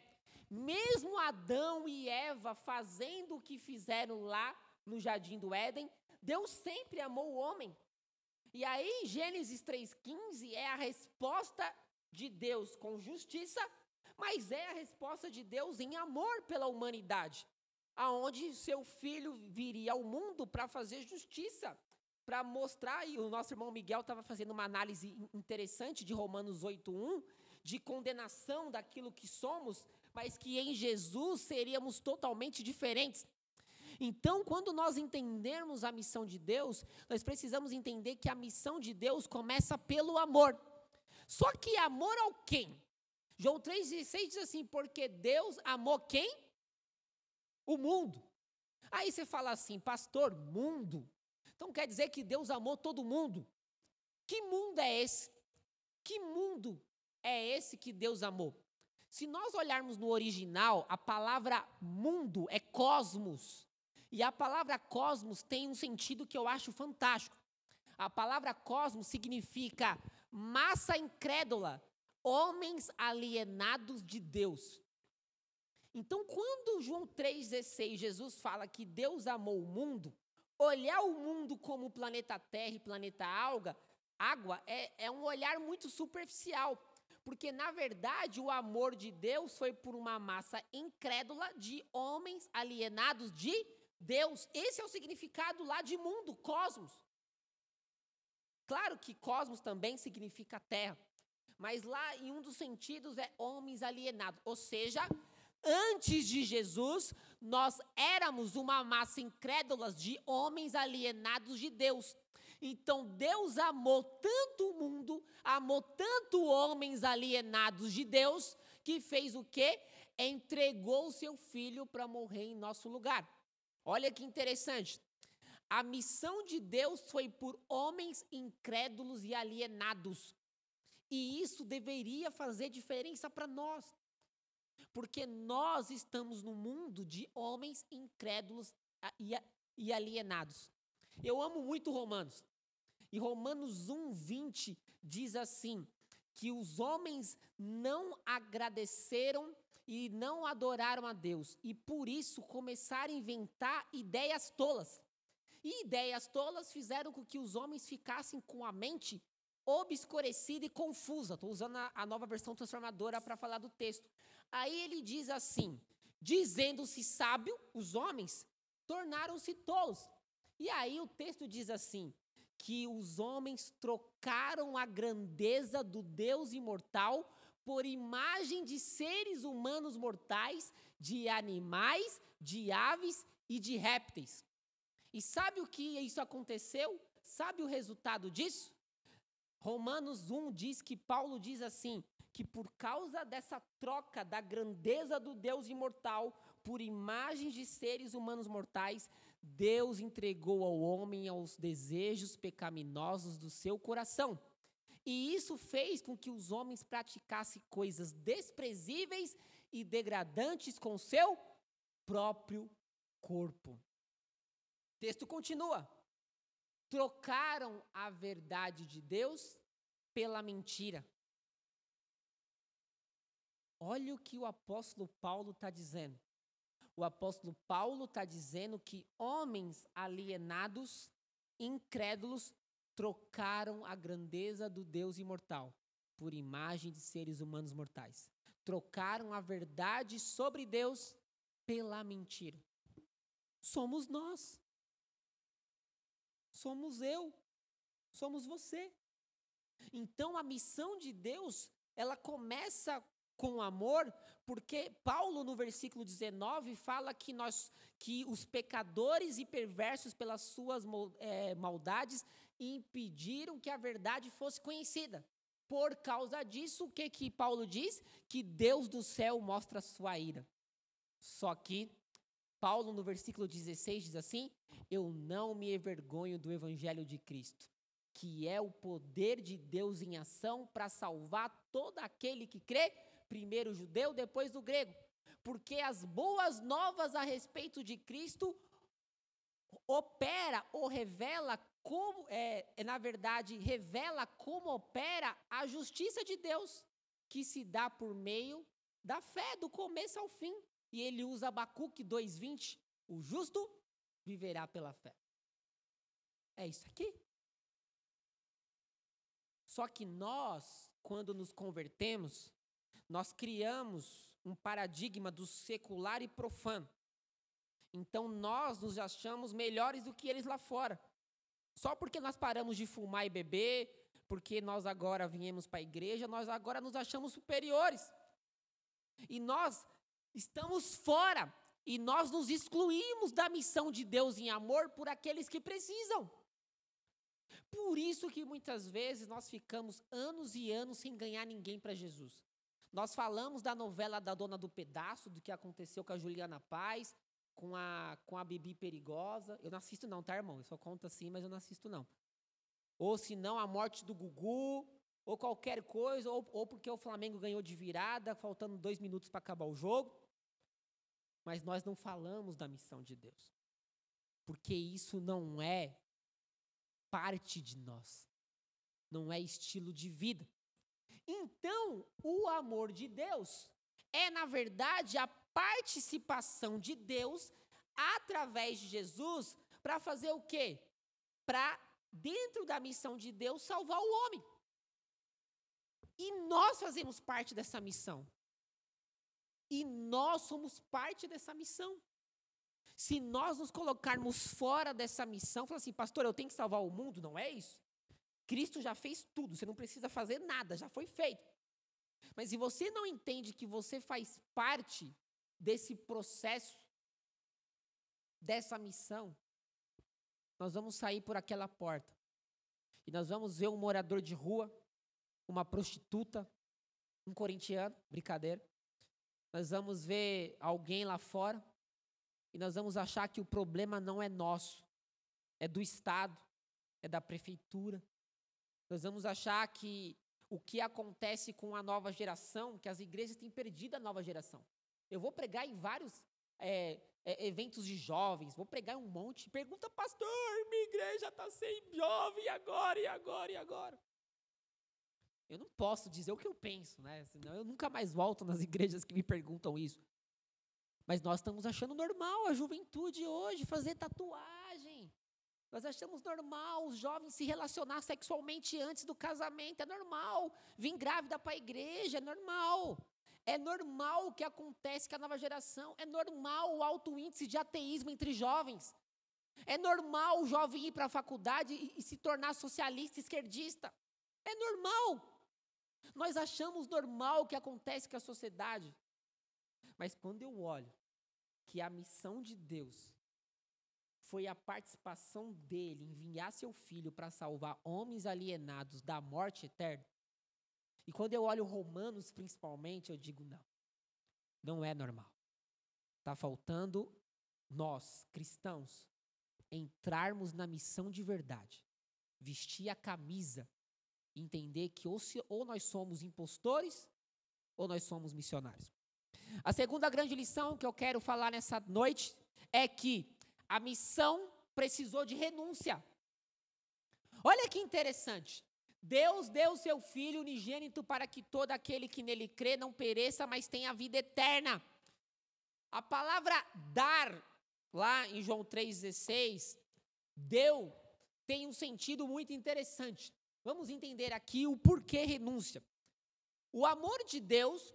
Mesmo Adão e Eva fazendo o que fizeram lá no jardim do Éden, Deus sempre amou o homem. E aí, Gênesis 3,15 é a resposta de Deus com justiça mas é a resposta de Deus em amor pela humanidade, aonde seu filho viria ao mundo para fazer justiça, para mostrar, e o nosso irmão Miguel estava fazendo uma análise interessante de Romanos 8:1, de condenação daquilo que somos, mas que em Jesus seríamos totalmente diferentes. Então, quando nós entendermos a missão de Deus, nós precisamos entender que a missão de Deus começa pelo amor. Só que amor ao quem? João 3,16 diz assim: porque Deus amou quem? O mundo. Aí você fala assim, pastor, mundo. Então quer dizer que Deus amou todo mundo. Que mundo é esse? Que mundo é esse que Deus amou? Se nós olharmos no original, a palavra mundo é cosmos. E a palavra cosmos tem um sentido que eu acho fantástico. A palavra cosmos significa massa incrédula homens alienados de Deus. Então, quando João 3,16, Jesus fala que Deus amou o mundo, olhar o mundo como planeta Terra e planeta Alga, água, é, é um olhar muito superficial. Porque, na verdade, o amor de Deus foi por uma massa incrédula de homens alienados de Deus. Esse é o significado lá de mundo, cosmos. Claro que cosmos também significa terra. Mas lá, em um dos sentidos, é homens alienados. Ou seja, antes de Jesus, nós éramos uma massa incrédula de homens alienados de Deus. Então Deus amou tanto o mundo, amou tanto homens alienados de Deus, que fez o quê? Entregou o seu filho para morrer em nosso lugar. Olha que interessante. A missão de Deus foi por homens incrédulos e alienados. E isso deveria fazer diferença para nós. Porque nós estamos no mundo de homens incrédulos e alienados. Eu amo muito Romanos. E Romanos 1, 20 diz assim: que os homens não agradeceram e não adoraram a Deus, e por isso começaram a inventar ideias tolas. E ideias tolas fizeram com que os homens ficassem com a mente obscurecida e confusa. Estou usando a, a, nova versão transformadora para falar do texto. Aí ele diz assim: dizendo-se sábio, os homens tornaram-se tolos. E aí o texto diz assim: que os homens trocaram a grandeza do Deus imortal por imagem de seres humanos mortais, de animais, de aves e de répteis. E sabe o que isso aconteceu? Sabe o resultado disso? Romanos 1 diz que Paulo diz assim: que por causa dessa troca da grandeza do Deus imortal por imagens de seres humanos mortais, Deus entregou ao homem aos desejos pecaminosos do seu coração. E isso fez com que os homens praticassem coisas desprezíveis e degradantes com seu próprio corpo. O texto continua trocaram a verdade de Deus pela mentira. Olha o que o apóstolo Paulo está dizendo. O apóstolo Paulo está dizendo que homens alienados, incrédulos, trocaram a grandeza do Deus imortal por imagem de seres humanos mortais. Trocaram a verdade sobre Deus pela mentira. Somos nós. Somos eu. Somos você. Então a missão de Deus, ela começa com amor, porque Paulo no versículo 19 fala que nós que os pecadores e perversos pelas suas é, maldades impediram que a verdade fosse conhecida. Por causa disso, o que que Paulo diz? Que Deus do céu mostra a sua ira. Só que Paulo no versículo 16 diz assim: Eu não me envergonho do evangelho de Cristo, que é o poder de Deus em ação para salvar todo aquele que crê, primeiro judeu, depois o grego. Porque as boas novas a respeito de Cristo opera ou revela como, é, é, na verdade, revela como opera a justiça de Deus, que se dá por meio da fé, do começo ao fim. E ele usa Abacuque 2,20, o justo viverá pela fé. É isso aqui. Só que nós, quando nos convertemos, nós criamos um paradigma do secular e profano. Então nós nos achamos melhores do que eles lá fora. Só porque nós paramos de fumar e beber, porque nós agora viemos para a igreja, nós agora nos achamos superiores. E nós estamos fora. E nós nos excluímos da missão de Deus em amor por aqueles que precisam. Por isso que muitas vezes nós ficamos anos e anos sem ganhar ninguém para Jesus. Nós falamos da novela da Dona do Pedaço, do que aconteceu com a Juliana Paz, com a, com a Bibi Perigosa. Eu não assisto não, tá, irmão? Eu só conto assim, mas eu não assisto não. Ou se não, a morte do Gugu, ou qualquer coisa, ou, ou porque o Flamengo ganhou de virada, faltando dois minutos para acabar o jogo. Mas nós não falamos da missão de Deus. Porque isso não é parte de nós. Não é estilo de vida. Então, o amor de Deus é, na verdade, a participação de Deus através de Jesus para fazer o quê? Para, dentro da missão de Deus, salvar o homem. E nós fazemos parte dessa missão. E nós somos parte dessa missão. Se nós nos colocarmos fora dessa missão, falar assim, pastor, eu tenho que salvar o mundo, não é isso? Cristo já fez tudo, você não precisa fazer nada, já foi feito. Mas se você não entende que você faz parte desse processo, dessa missão, nós vamos sair por aquela porta e nós vamos ver um morador de rua, uma prostituta, um corintiano, brincadeira. Nós vamos ver alguém lá fora e nós vamos achar que o problema não é nosso, é do Estado, é da prefeitura, nós vamos achar que o que acontece com a nova geração, que as igrejas têm perdido a nova geração. Eu vou pregar em vários é, é, eventos de jovens, vou pregar um monte. Pergunta, pastor, minha igreja está sem jovem, agora, e agora, e agora? Eu não posso dizer o que eu penso, né? Senão eu nunca mais volto nas igrejas que me perguntam isso. Mas nós estamos achando normal a juventude hoje fazer tatuagem, nós achamos normal os jovens se relacionar sexualmente antes do casamento, é normal. Vir grávida para a igreja, é normal. É normal o que acontece com a nova geração, é normal o alto índice de ateísmo entre jovens. É normal o jovem ir para a faculdade e, e se tornar socialista, esquerdista. É normal. Nós achamos normal o que acontece com a sociedade. Mas quando eu olho que a missão de Deus foi a participação dele em enviar seu filho para salvar homens alienados da morte eterna. E quando eu olho Romanos, principalmente, eu digo: não, não é normal. Está faltando nós, cristãos, entrarmos na missão de verdade, vestir a camisa, entender que ou, se, ou nós somos impostores ou nós somos missionários. A segunda grande lição que eu quero falar nessa noite é que a missão precisou de renúncia. Olha que interessante. Deus deu o seu Filho unigênito para que todo aquele que nele crê não pereça, mas tenha vida eterna. A palavra dar, lá em João 3,16, deu, tem um sentido muito interessante. Vamos entender aqui o porquê renúncia. O amor de Deus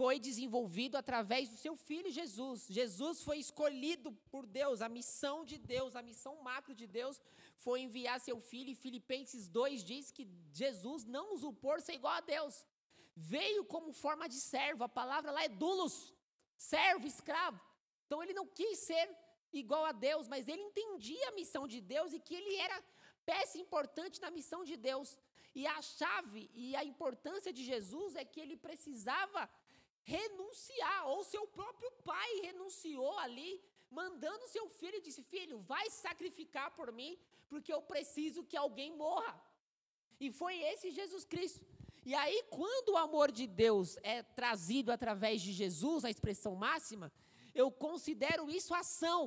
foi desenvolvido através do seu filho Jesus. Jesus foi escolhido por Deus, a missão de Deus, a missão macro de Deus foi enviar seu filho, e Filipenses 2 diz que Jesus não usurpou ser igual a Deus. Veio como forma de servo, a palavra lá é dulos, servo, escravo. Então ele não quis ser igual a Deus, mas ele entendia a missão de Deus e que ele era peça importante na missão de Deus. E a chave e a importância de Jesus é que ele precisava renunciar, ou seu próprio pai renunciou ali, mandando seu filho e disse: Filho, vai sacrificar por mim, porque eu preciso que alguém morra. E foi esse Jesus Cristo. E aí, quando o amor de Deus é trazido através de Jesus, a expressão máxima, eu considero isso ação.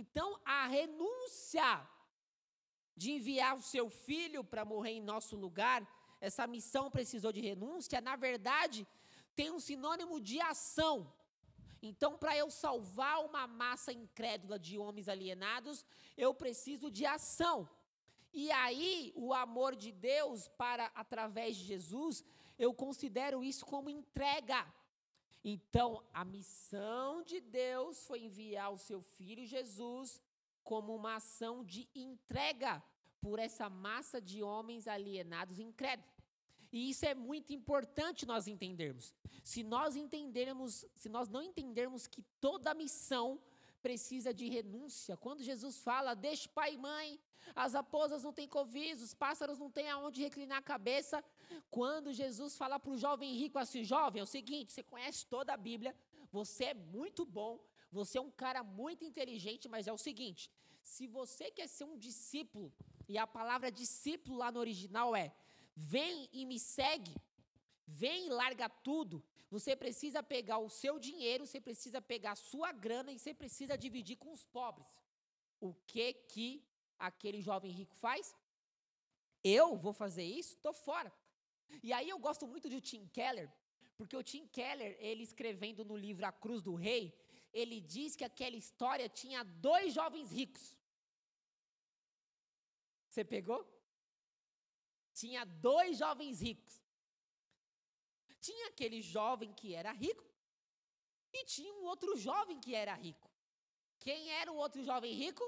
Então, a renúncia de enviar o seu filho para morrer em nosso lugar, essa missão precisou de renúncia, na verdade, tem um sinônimo de ação. Então, para eu salvar uma massa incrédula de homens alienados, eu preciso de ação. E aí, o amor de Deus para através de Jesus, eu considero isso como entrega. Então, a missão de Deus foi enviar o seu filho Jesus como uma ação de entrega por essa massa de homens alienados incrédulos. E isso é muito importante nós entendermos. Se nós entendermos, se nós não entendermos que toda missão precisa de renúncia. Quando Jesus fala, deixe pai e mãe, as raposas não têm covis, os pássaros não têm aonde reclinar a cabeça. Quando Jesus fala para o jovem rico assim, jovem, é o seguinte, você conhece toda a Bíblia, você é muito bom, você é um cara muito inteligente, mas é o seguinte, se você quer ser um discípulo, e a palavra discípulo lá no original é vem e me segue, vem e larga tudo. Você precisa pegar o seu dinheiro, você precisa pegar a sua grana e você precisa dividir com os pobres. O que que aquele jovem rico faz? Eu vou fazer isso? Estou fora. E aí eu gosto muito de Tim Keller, porque o Tim Keller, ele escrevendo no livro A Cruz do Rei, ele diz que aquela história tinha dois jovens ricos. Você pegou? Tinha dois jovens ricos. Tinha aquele jovem que era rico e tinha um outro jovem que era rico. Quem era o outro jovem rico?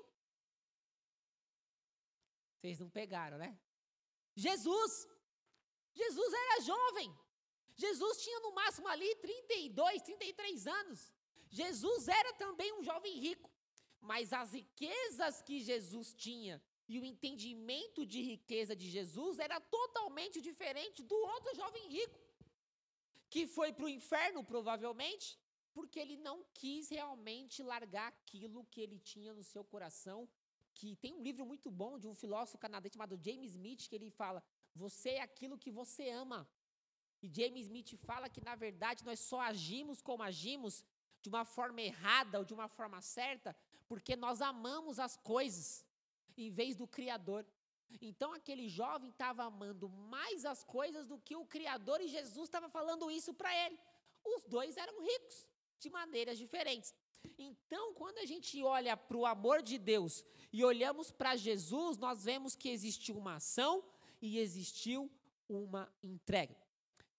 Vocês não pegaram, né? Jesus. Jesus era jovem. Jesus tinha no máximo ali 32, 33 anos. Jesus era também um jovem rico. Mas as riquezas que Jesus tinha e o entendimento de riqueza de Jesus era totalmente diferente do outro jovem rico, que foi para o inferno, provavelmente, porque ele não quis realmente largar aquilo que ele tinha no seu coração. Que tem um livro muito bom de um filósofo canadense chamado James Smith, que ele fala: Você é aquilo que você ama. E James Smith fala que, na verdade, nós só agimos como agimos de uma forma errada ou de uma forma certa, porque nós amamos as coisas em vez do Criador. Então aquele jovem estava amando mais as coisas do que o Criador e Jesus estava falando isso para ele. Os dois eram ricos de maneiras diferentes. Então, quando a gente olha para o amor de Deus e olhamos para Jesus, nós vemos que existiu uma ação e existiu uma entrega.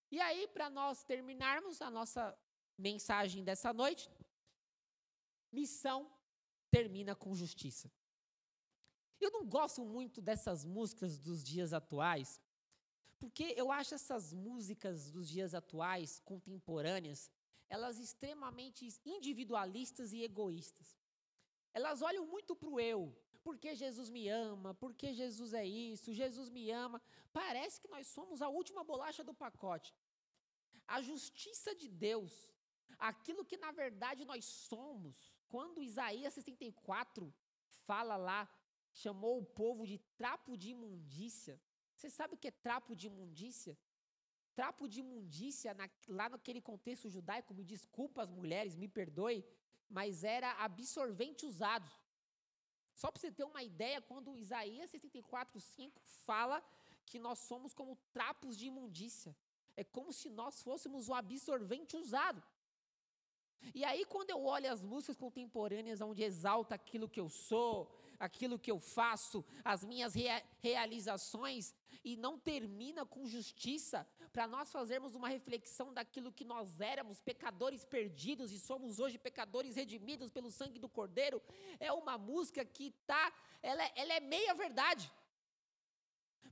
E aí, para nós terminarmos a nossa mensagem dessa noite, missão termina com justiça. Eu não gosto muito dessas músicas dos dias atuais, porque eu acho essas músicas dos dias atuais, contemporâneas, elas extremamente individualistas e egoístas. Elas olham muito para o eu, porque Jesus me ama, porque Jesus é isso, Jesus me ama. Parece que nós somos a última bolacha do pacote. A justiça de Deus, aquilo que na verdade nós somos, quando Isaías 64 fala lá chamou o povo de trapo de imundícia. Você sabe o que é trapo de imundícia? Trapo de imundícia, na, lá naquele contexto judaico, me desculpa as mulheres, me perdoe, mas era absorvente usado. Só para você ter uma ideia, quando Isaías 64, 5 fala que nós somos como trapos de imundícia. É como se nós fôssemos o absorvente usado. E aí, quando eu olho as músicas contemporâneas, onde exalta aquilo que eu sou, aquilo que eu faço, as minhas rea realizações, e não termina com justiça, para nós fazermos uma reflexão daquilo que nós éramos, pecadores perdidos, e somos hoje pecadores redimidos pelo sangue do Cordeiro, é uma música que tá, ela, é, ela é meia verdade.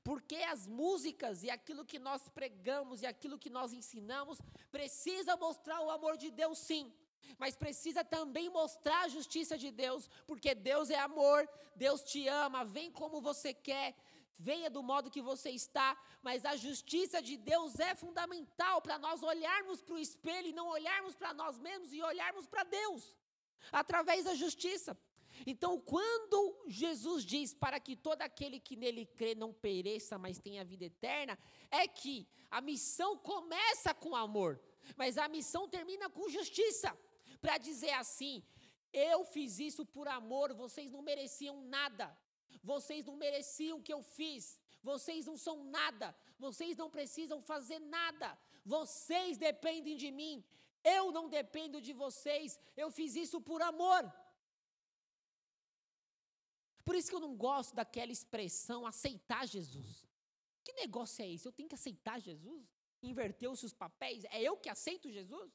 Porque as músicas e aquilo que nós pregamos e aquilo que nós ensinamos precisa mostrar o amor de Deus, sim mas precisa também mostrar a justiça de Deus, porque Deus é amor, Deus te ama, vem como você quer, venha do modo que você está, mas a justiça de Deus é fundamental para nós olharmos para o espelho e não olharmos para nós mesmos e olharmos para Deus, através da justiça. Então, quando Jesus diz para que todo aquele que nele crê não pereça, mas tenha vida eterna, é que a missão começa com amor, mas a missão termina com justiça para dizer assim: eu fiz isso por amor, vocês não mereciam nada, vocês não mereciam o que eu fiz, vocês não são nada, vocês não precisam fazer nada, vocês dependem de mim, eu não dependo de vocês, eu fiz isso por amor. Por isso que eu não gosto daquela expressão aceitar Jesus. Que negócio é esse? Eu tenho que aceitar Jesus? Inverteu-se os papéis? É eu que aceito Jesus?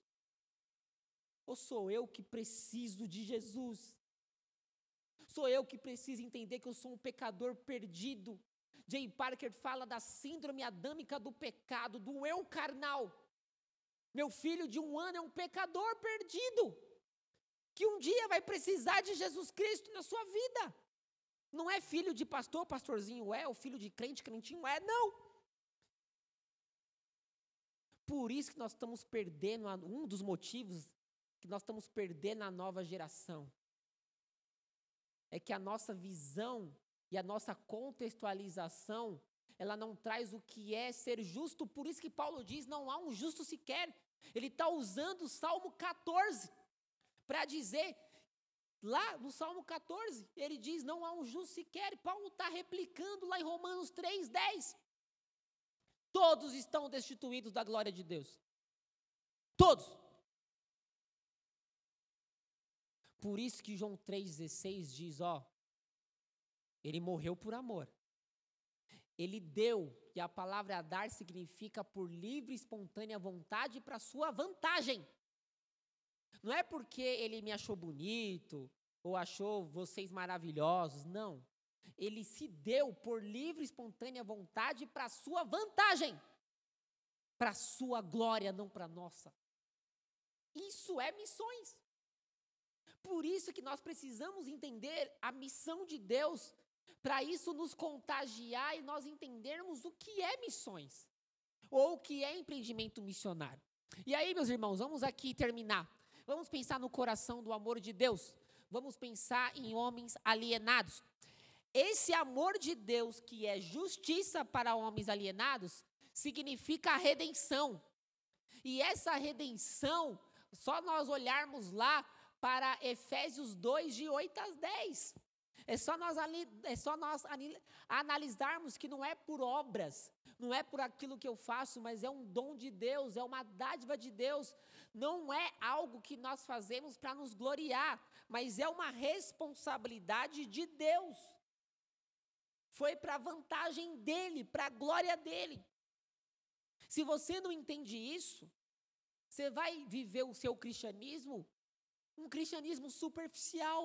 Ou sou eu que preciso de Jesus? Sou eu que preciso entender que eu sou um pecador perdido. Jay Parker fala da síndrome adâmica do pecado, do eu carnal. Meu filho de um ano é um pecador perdido, que um dia vai precisar de Jesus Cristo na sua vida. Não é filho de pastor, pastorzinho é, ou filho de crente, crentinho é, não. Por isso que nós estamos perdendo, um dos motivos que nós estamos perdendo a nova geração. É que a nossa visão e a nossa contextualização, ela não traz o que é ser justo, por isso que Paulo diz: não há um justo sequer. Ele está usando o Salmo 14 para dizer, lá no Salmo 14, ele diz: não há um justo sequer. Paulo está replicando lá em Romanos 3, 10. Todos estão destituídos da glória de Deus. Todos. Por isso que João 3,16 diz: ó, ele morreu por amor. Ele deu, e a palavra dar significa por livre e espontânea vontade para sua vantagem. Não é porque ele me achou bonito ou achou vocês maravilhosos, não. Ele se deu por livre e espontânea vontade para sua vantagem, para sua glória, não para nossa. Isso é missões. Por isso que nós precisamos entender a missão de Deus, para isso nos contagiar e nós entendermos o que é missões, ou o que é empreendimento missionário. E aí, meus irmãos, vamos aqui terminar. Vamos pensar no coração do amor de Deus. Vamos pensar em homens alienados. Esse amor de Deus, que é justiça para homens alienados, significa a redenção. E essa redenção, só nós olharmos lá para Efésios 2, de 8 às 10. É só nós, é só nós analisarmos que não é por obras, não é por aquilo que eu faço, mas é um dom de Deus, é uma dádiva de Deus. Não é algo que nós fazemos para nos gloriar, mas é uma responsabilidade de Deus. Foi para vantagem dele, para a glória dele. Se você não entende isso, você vai viver o seu cristianismo um cristianismo superficial.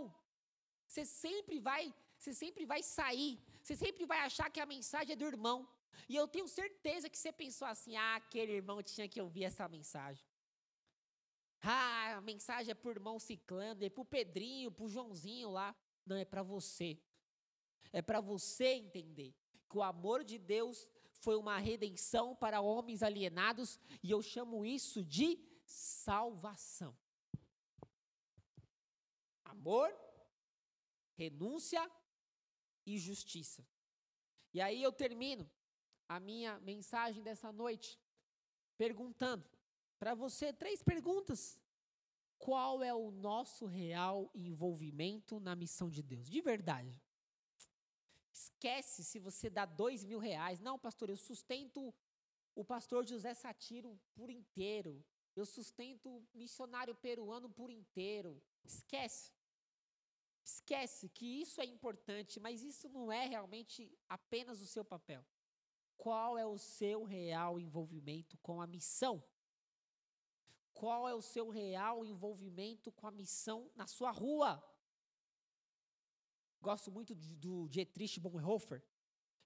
Você sempre vai, você sempre vai sair, você sempre vai achar que a mensagem é do irmão. E eu tenho certeza que você pensou assim: "Ah, aquele irmão tinha que ouvir essa mensagem". Ah, a mensagem é para o irmão Ciclano, é para o Pedrinho, para o Joãozinho lá. Não, é para você. É para você entender que o amor de Deus foi uma redenção para homens alienados, e eu chamo isso de salvação amor, renúncia e justiça. E aí eu termino a minha mensagem dessa noite perguntando para você três perguntas qual é o nosso real envolvimento na missão de Deus? De verdade. Esquece se você dá dois mil reais. Não, pastor, eu sustento o pastor José Satiro por inteiro. Eu sustento o missionário peruano por inteiro. Esquece. Esquece que isso é importante, mas isso não é realmente apenas o seu papel. Qual é o seu real envolvimento com a missão? Qual é o seu real envolvimento com a missão na sua rua? Gosto muito do Dietrich Bonhoeffer.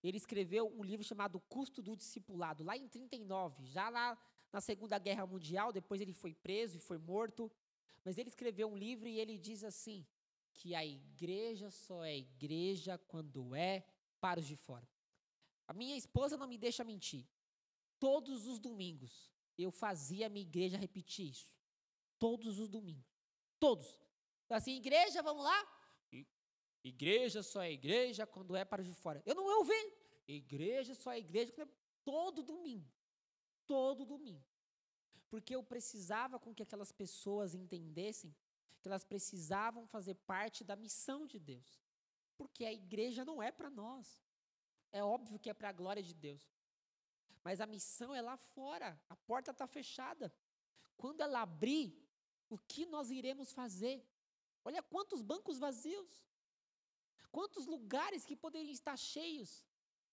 Ele escreveu um livro chamado Custo do Discipulado, lá em 39, já lá na Segunda Guerra Mundial, depois ele foi preso e foi morto. Mas ele escreveu um livro e ele diz assim: que a igreja só é igreja quando é para os de fora. A minha esposa não me deixa mentir. Todos os domingos eu fazia a minha igreja repetir isso. Todos os domingos. Todos. Então, assim, igreja, vamos lá? Igreja só é igreja quando é para os de fora. Eu não ouvi. Igreja só é igreja quando é todo domingo. Todo domingo. Porque eu precisava com que aquelas pessoas entendessem que elas precisavam fazer parte da missão de Deus. Porque a igreja não é para nós. É óbvio que é para a glória de Deus. Mas a missão é lá fora. A porta está fechada. Quando ela abrir, o que nós iremos fazer? Olha quantos bancos vazios. Quantos lugares que poderiam estar cheios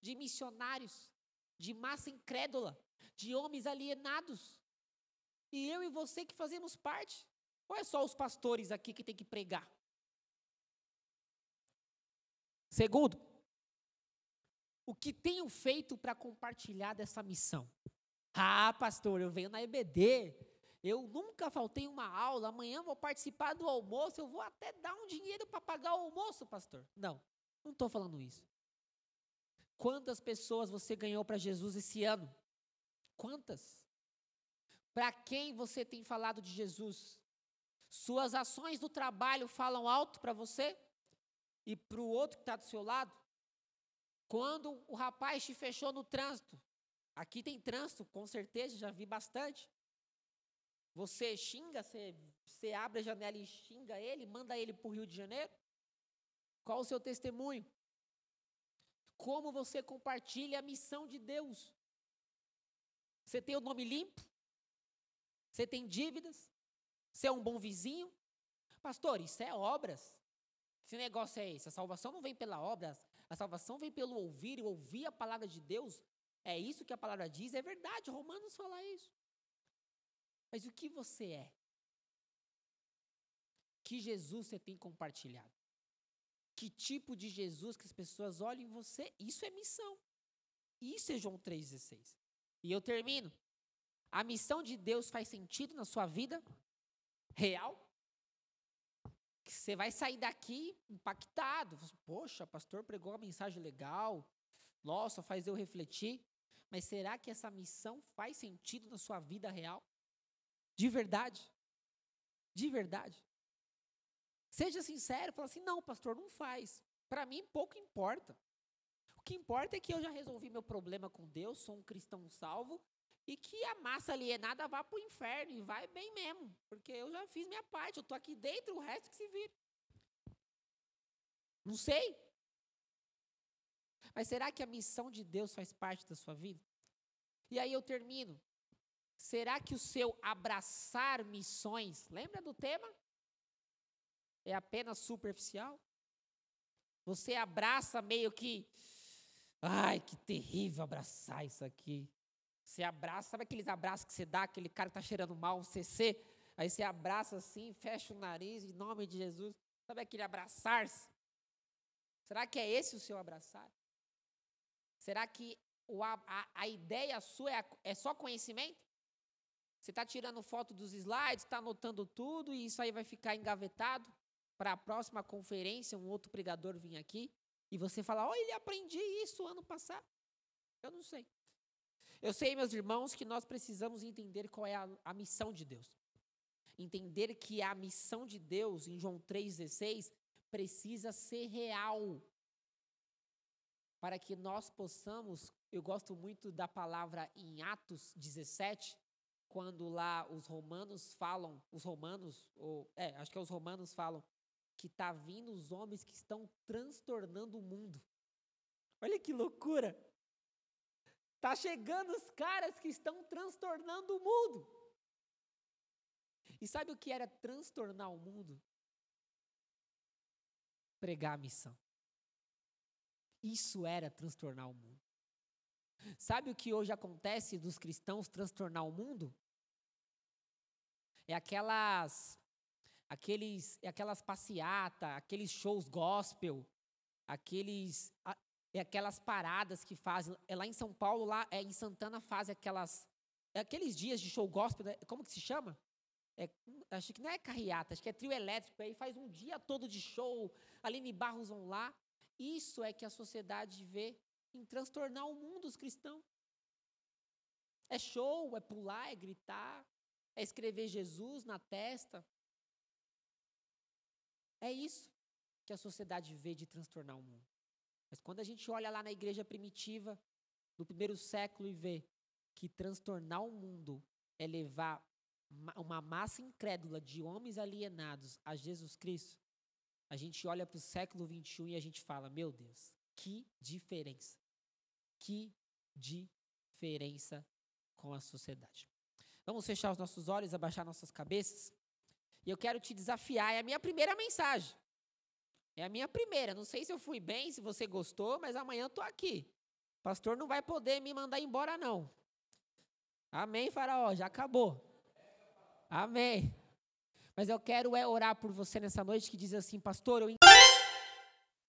de missionários, de massa incrédula, de homens alienados. E eu e você que fazemos parte. Ou é só os pastores aqui que tem que pregar? Segundo, o que tenho feito para compartilhar dessa missão? Ah, pastor, eu venho na EBD. Eu nunca faltei uma aula. Amanhã vou participar do almoço. Eu vou até dar um dinheiro para pagar o almoço, pastor. Não, não estou falando isso. Quantas pessoas você ganhou para Jesus esse ano? Quantas? Para quem você tem falado de Jesus? Suas ações do trabalho falam alto para você? E para o outro que está do seu lado? Quando o rapaz te fechou no trânsito, aqui tem trânsito, com certeza, já vi bastante. Você xinga, você, você abre a janela e xinga ele, manda ele para o Rio de Janeiro? Qual o seu testemunho? Como você compartilha a missão de Deus? Você tem o nome limpo? Você tem dívidas? Você é um bom vizinho? Pastor, isso é obras. Esse negócio é esse. A salvação não vem pela obra, a salvação vem pelo ouvir e ouvir a palavra de Deus. É isso que a palavra diz, é verdade. Romanos fala isso. Mas o que você é? Que Jesus você tem compartilhado? Que tipo de Jesus que as pessoas olham em você? Isso é missão. Isso é João 3,16. E eu termino. A missão de Deus faz sentido na sua vida real? que você vai sair daqui impactado. Poxa, pastor pregou uma mensagem legal. Nossa, faz eu refletir. Mas será que essa missão faz sentido na sua vida real? De verdade? De verdade? Seja sincero, fala assim: não, pastor, não faz. Para mim, pouco importa. O que importa é que eu já resolvi meu problema com Deus, sou um cristão salvo, e que a massa alienada vá para o inferno e vai bem mesmo, porque eu já fiz minha parte, eu estou aqui dentro, o resto que se vira. Não sei. Mas será que a missão de Deus faz parte da sua vida? E aí eu termino. Será que o seu abraçar missões, lembra do tema? É apenas superficial? Você abraça meio que, ai, que terrível abraçar isso aqui. Você abraça, sabe aqueles abraços que você dá, aquele cara que está cheirando mal, um CC? Aí você abraça assim, fecha o nariz, em nome de Jesus. Sabe aquele abraçar-se? Será que é esse o seu abraçar? Será que o, a, a, ideia sua é, é só conhecimento? Você está tirando foto dos slides, está anotando tudo e isso aí vai ficar engavetado para a próxima conferência, um outro pregador vir aqui e você falar, olha, ele aprendi isso ano passado. Eu não sei. Eu sei, meus irmãos, que nós precisamos entender qual é a, a missão de Deus. Entender que a missão de Deus, em João 3,16, precisa ser real. Para que nós possamos, eu gosto muito da palavra em Atos 17, quando lá os romanos falam, os romanos, ou, é, acho que é os romanos falam, que tá vindo os homens que estão transtornando o mundo. Olha que loucura! Tá chegando os caras que estão transtornando o mundo. E sabe o que era transtornar o mundo? Pregar a missão. Isso era transtornar o mundo. Sabe o que hoje acontece dos cristãos transtornar o mundo? É aquelas aqueles é aquelas passeata, aqueles shows gospel, aqueles é aquelas paradas que fazem, é lá em São Paulo, lá é em Santana fazem aquelas é aqueles dias de show gospel, né? como que se chama? É, acho que não é carreata, acho que é trio elétrico, aí faz um dia todo de show, Aline Barros vão lá. Isso é que a sociedade vê em transtornar o mundo dos cristãos. É show, é pular, é gritar, é escrever Jesus na testa. É isso que a sociedade vê de transtornar o mundo. Mas quando a gente olha lá na igreja primitiva, do primeiro século, e vê que transtornar o mundo é levar uma massa incrédula de homens alienados a Jesus Cristo, a gente olha para o século 21 e a gente fala: meu Deus, que diferença! Que diferença com a sociedade. Vamos fechar os nossos olhos, abaixar nossas cabeças. E eu quero te desafiar. É a minha primeira mensagem. É a minha primeira. Não sei se eu fui bem, se você gostou, mas amanhã eu estou aqui. Pastor não vai poder me mandar embora, não. Amém, Faraó? Já acabou. Amém. Mas eu quero é orar por você nessa noite que diz assim, pastor, eu